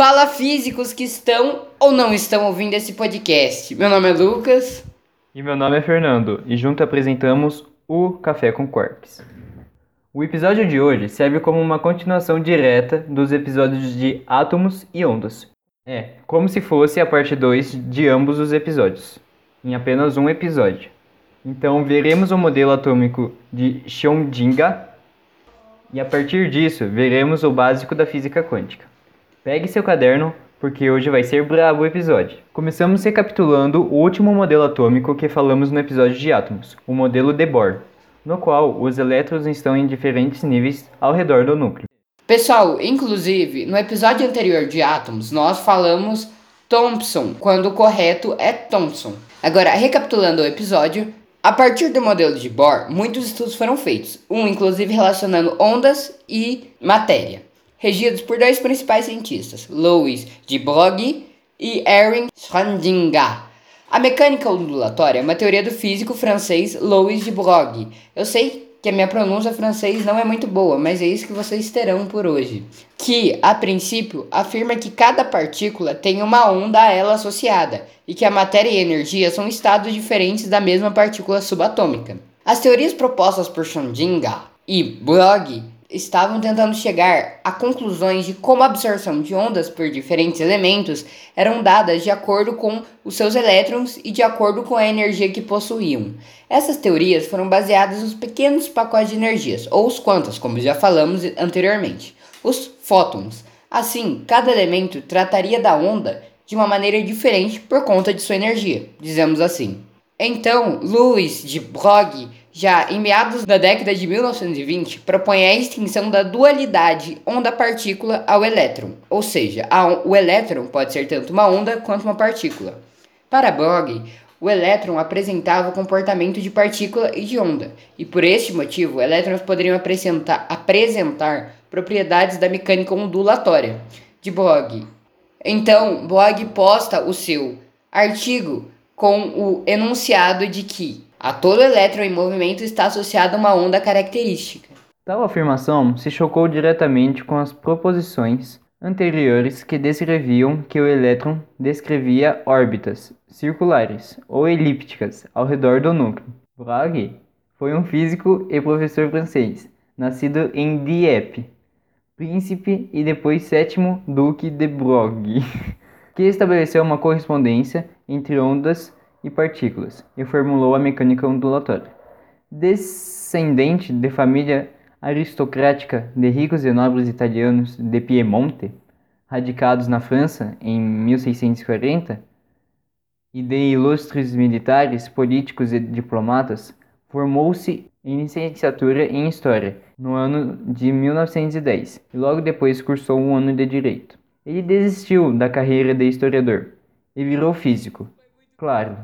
Fala físicos que estão ou não estão ouvindo esse podcast. Meu nome é Lucas. E meu nome é Fernando, e junto apresentamos o Café com Quarks. O episódio de hoje serve como uma continuação direta dos episódios de átomos e ondas. É, como se fosse a parte 2 de ambos os episódios, em apenas um episódio. Então veremos o modelo atômico de Schrödinger e a partir disso veremos o básico da física quântica. Pegue seu caderno, porque hoje vai ser brabo o episódio. Começamos recapitulando o último modelo atômico que falamos no episódio de átomos, o modelo de Bohr no qual os elétrons estão em diferentes níveis ao redor do núcleo. Pessoal, inclusive, no episódio anterior de átomos, nós falamos Thomson, quando o correto é Thomson. Agora, recapitulando o episódio, a partir do modelo de Bohr, muitos estudos foram feitos, um inclusive relacionando ondas e matéria, regidos por dois principais cientistas, Louis de Broglie e Erwin Schrödinger. A mecânica ondulatória é uma teoria do físico francês Louis de Broglie. Eu sei que a minha pronúncia francês não é muito boa, mas é isso que vocês terão por hoje. Que, a princípio, afirma que cada partícula tem uma onda a ela associada e que a matéria e a energia são estados diferentes da mesma partícula subatômica. As teorias propostas por Schrödinger e Broglie estavam tentando chegar a conclusões de como a absorção de ondas por diferentes elementos eram dadas de acordo com os seus elétrons e de acordo com a energia que possuíam. Essas teorias foram baseadas nos pequenos pacotes de energias, ou os quantas, como já falamos anteriormente, os fótons. Assim, cada elemento trataria da onda de uma maneira diferente por conta de sua energia, dizemos assim. Então, Louis de Broglie já em meados da década de 1920, propõe a extinção da dualidade onda-partícula ao elétron, ou seja, o elétron pode ser tanto uma onda quanto uma partícula. Para Broglie, o elétron apresentava o comportamento de partícula e de onda, e por este motivo, elétrons poderiam apresentar, apresentar propriedades da mecânica ondulatória de Broglie. Então, Broglie posta o seu artigo com o enunciado de que a todo elétron em movimento está associada uma onda característica. Tal afirmação se chocou diretamente com as proposições anteriores que descreviam que o elétron descrevia órbitas circulares ou elípticas ao redor do núcleo. Broglie foi um físico e professor francês, nascido em Dieppe, príncipe e depois sétimo duque de Broglie, que estabeleceu uma correspondência entre ondas e partículas e formulou a mecânica ondulatória. Descendente de família aristocrática de ricos e nobres italianos de Piemonte, radicados na França em 1640, e de ilustres militares, políticos e diplomatas, formou-se em licenciatura em História no ano de 1910 e logo depois cursou um ano de Direito. Ele desistiu da carreira de historiador e virou físico, Claro,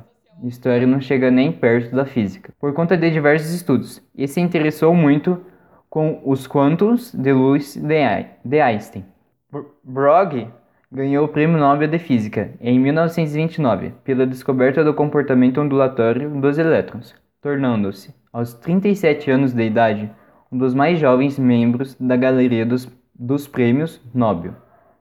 história não chega nem perto da física, por conta de diversos estudos, e se interessou muito com os quantos de luz de Einstein. Broglie ganhou o Prêmio Nobel de Física em 1929 pela descoberta do comportamento ondulatório dos elétrons, tornando-se, aos 37 anos de idade, um dos mais jovens membros da galeria dos, dos prêmios Nobel.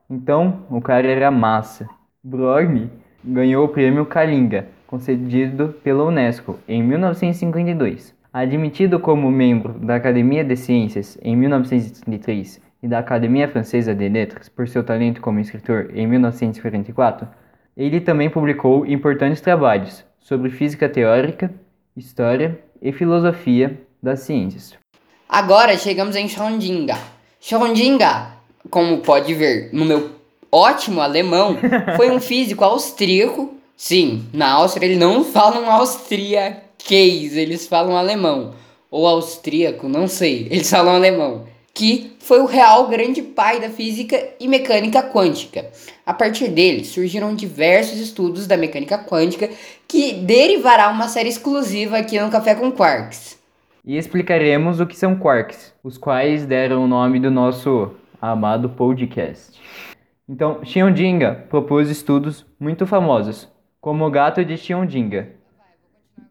Então, o cara era massa. Broglie ganhou o prêmio Kalinga, concedido pela Unesco em 1952. Admitido como membro da Academia de Ciências em 1933 e da Academia Francesa de Letras por seu talento como escritor em 1944, ele também publicou importantes trabalhos sobre física teórica, história e filosofia das ciências. Agora chegamos em Schrödinger. Schrödinger, como pode ver no meu ótimo alemão, foi um físico austríaco. Sim, na Áustria eles não falam austriaquês, eles falam alemão. Ou austríaco, não sei, eles falam alemão. Que foi o real grande pai da física e mecânica quântica. A partir dele surgiram diversos estudos da mecânica quântica que derivará uma série exclusiva aqui no Café com Quarks. E explicaremos o que são quarks, os quais deram o nome do nosso amado podcast. Então, Schrödinger propôs estudos muito famosos, como o gato de Schrödinger.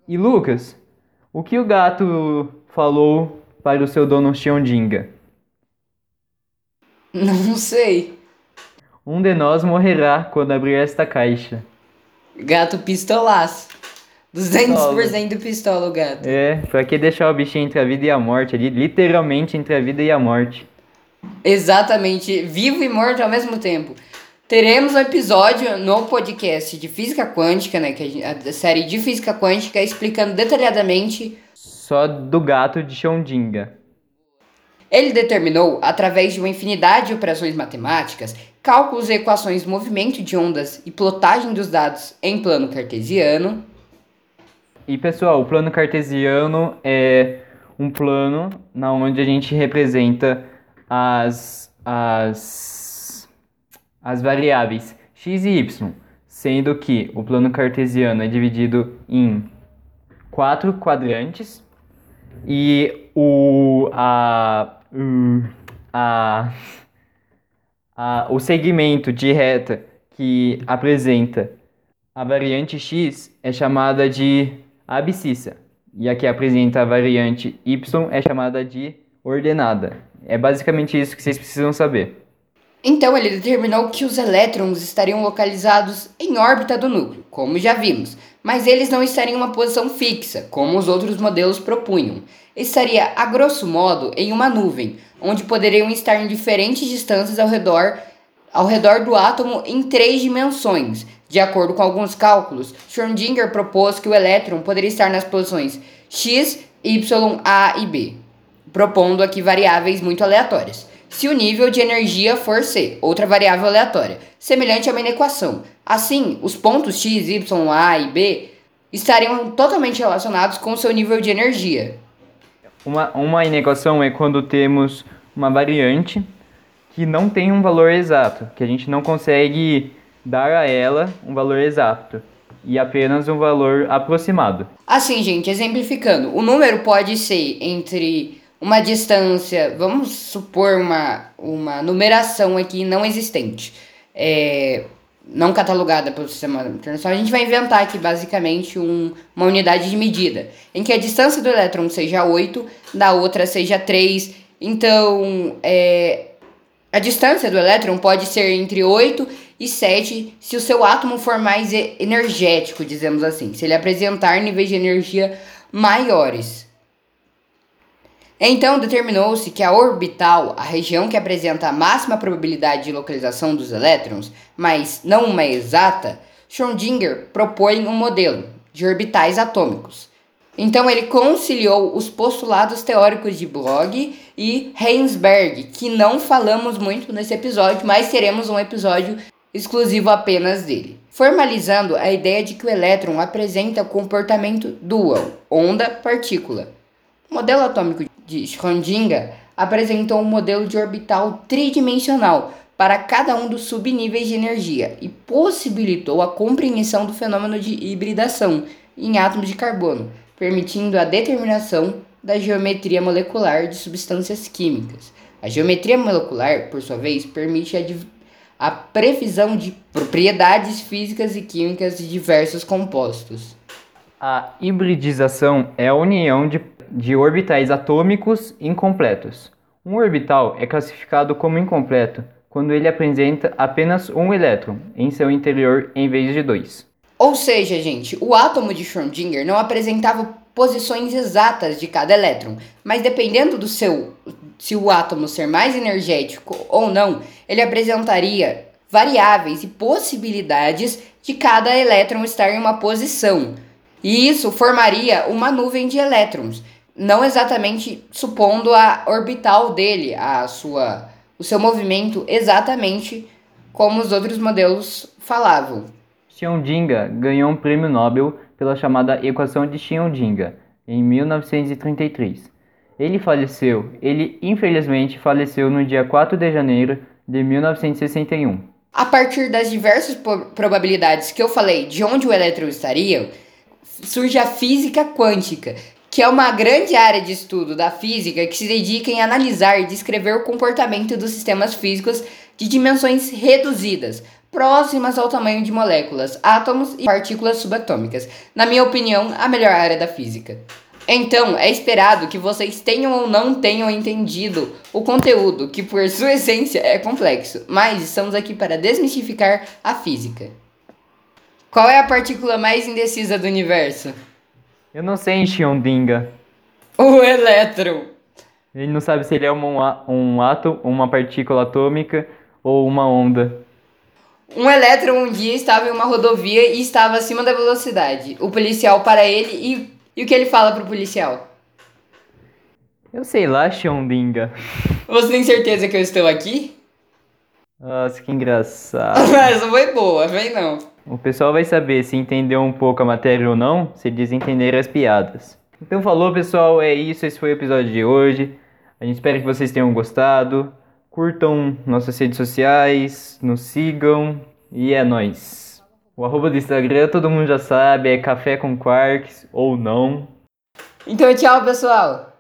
E Lucas, o que o gato falou para o seu dono Schrödinger? Não sei. Um de nós morrerá quando abrir esta caixa. Gato pistolaço. 200% pistola o gato. É, pra que deixar o bichinho entre a vida e a morte ali? Literalmente entre a vida e a morte. Exatamente, vivo e morto ao mesmo tempo. Teremos um episódio no podcast de física quântica, né? Que a, série de física quântica explicando detalhadamente. Só do gato de Schrödinger. Ele determinou, através de uma infinidade de operações matemáticas, cálculos e equações de movimento de ondas e plotagem dos dados em plano cartesiano. E pessoal, o plano cartesiano é um plano na onde a gente representa as, as, as variáveis x e y, sendo que o plano cartesiano é dividido em quatro quadrantes e o, a, a, a, o segmento de reta que apresenta a variante x é chamada de abscissa. E a que apresenta a variante y é chamada de ordenada. É basicamente isso que vocês precisam saber. Então ele determinou que os elétrons estariam localizados em órbita do núcleo, como já vimos, mas eles não estariam em uma posição fixa, como os outros modelos propunham. Estaria, a grosso modo, em uma nuvem, onde poderiam estar em diferentes distâncias ao redor, ao redor do átomo em três dimensões. De acordo com alguns cálculos, Schrödinger propôs que o elétron poderia estar nas posições x, y, a e b propondo aqui variáveis muito aleatórias. Se o nível de energia for C, outra variável aleatória, semelhante a uma inequação. Assim, os pontos x, y, a e b estariam totalmente relacionados com o seu nível de energia. Uma, uma inequação é quando temos uma variante que não tem um valor exato, que a gente não consegue dar a ela um valor exato e apenas um valor aproximado. Assim, gente, exemplificando, o número pode ser entre uma distância, vamos supor uma, uma numeração aqui não existente, é, não catalogada pelo sistema internacional, a gente vai inventar aqui basicamente um, uma unidade de medida, em que a distância do elétron seja 8, da outra seja 3, então é, a distância do elétron pode ser entre 8 e 7 se o seu átomo for mais energético, dizemos assim, se ele apresentar níveis de energia maiores. Então, determinou-se que a orbital, a região que apresenta a máxima probabilidade de localização dos elétrons, mas não uma exata, Schrödinger propõe um modelo de orbitais atômicos. Então, ele conciliou os postulados teóricos de Bloch e Heisenberg, que não falamos muito nesse episódio, mas teremos um episódio exclusivo apenas dele. Formalizando a ideia de que o elétron apresenta comportamento dual, onda-partícula. O modelo atômico de Schrödinger apresentou um modelo de orbital tridimensional para cada um dos subníveis de energia e possibilitou a compreensão do fenômeno de hibridação em átomos de carbono, permitindo a determinação da geometria molecular de substâncias químicas. A geometria molecular, por sua vez, permite a, a previsão de propriedades físicas e químicas de diversos compostos. A hibridização é a união de de orbitais atômicos incompletos. Um orbital é classificado como incompleto quando ele apresenta apenas um elétron em seu interior em vez de dois. Ou seja, gente, o átomo de Schrödinger não apresentava posições exatas de cada elétron, mas dependendo do seu se o átomo ser mais energético ou não, ele apresentaria variáveis e possibilidades de cada elétron estar em uma posição. E isso formaria uma nuvem de elétrons não exatamente supondo a orbital dele, a sua, o seu movimento exatamente como os outros modelos falavam. Schrödinger ganhou um prêmio Nobel pela chamada equação de Schrödinger em 1933. Ele faleceu, ele infelizmente faleceu no dia 4 de janeiro de 1961. A partir das diversas probabilidades que eu falei de onde o elétron estaria, surge a física quântica, que é uma grande área de estudo da física que se dedica em analisar e descrever o comportamento dos sistemas físicos de dimensões reduzidas, próximas ao tamanho de moléculas, átomos e partículas subatômicas. Na minha opinião, a melhor área da física. Então, é esperado que vocês tenham ou não tenham entendido o conteúdo, que por sua essência é complexo, mas estamos aqui para desmistificar a física. Qual é a partícula mais indecisa do universo? Eu não sei, Xiondinga. O elétron. Ele não sabe se ele é uma, um átomo, uma partícula atômica ou uma onda. Um elétron um dia estava em uma rodovia e estava acima da velocidade. O policial para ele e, e o que ele fala pro policial? Eu sei lá, Xiondinga. Você tem certeza que eu estou aqui? Nossa, que engraçado. Essa foi boa, vem não. O pessoal vai saber se entendeu um pouco a matéria ou não, se eles as piadas. Então falou pessoal, é isso, esse foi o episódio de hoje. A gente espera que vocês tenham gostado. Curtam nossas redes sociais, nos sigam e é nóis. O arroba do Instagram todo mundo já sabe, é café com quarks ou não. Então tchau pessoal.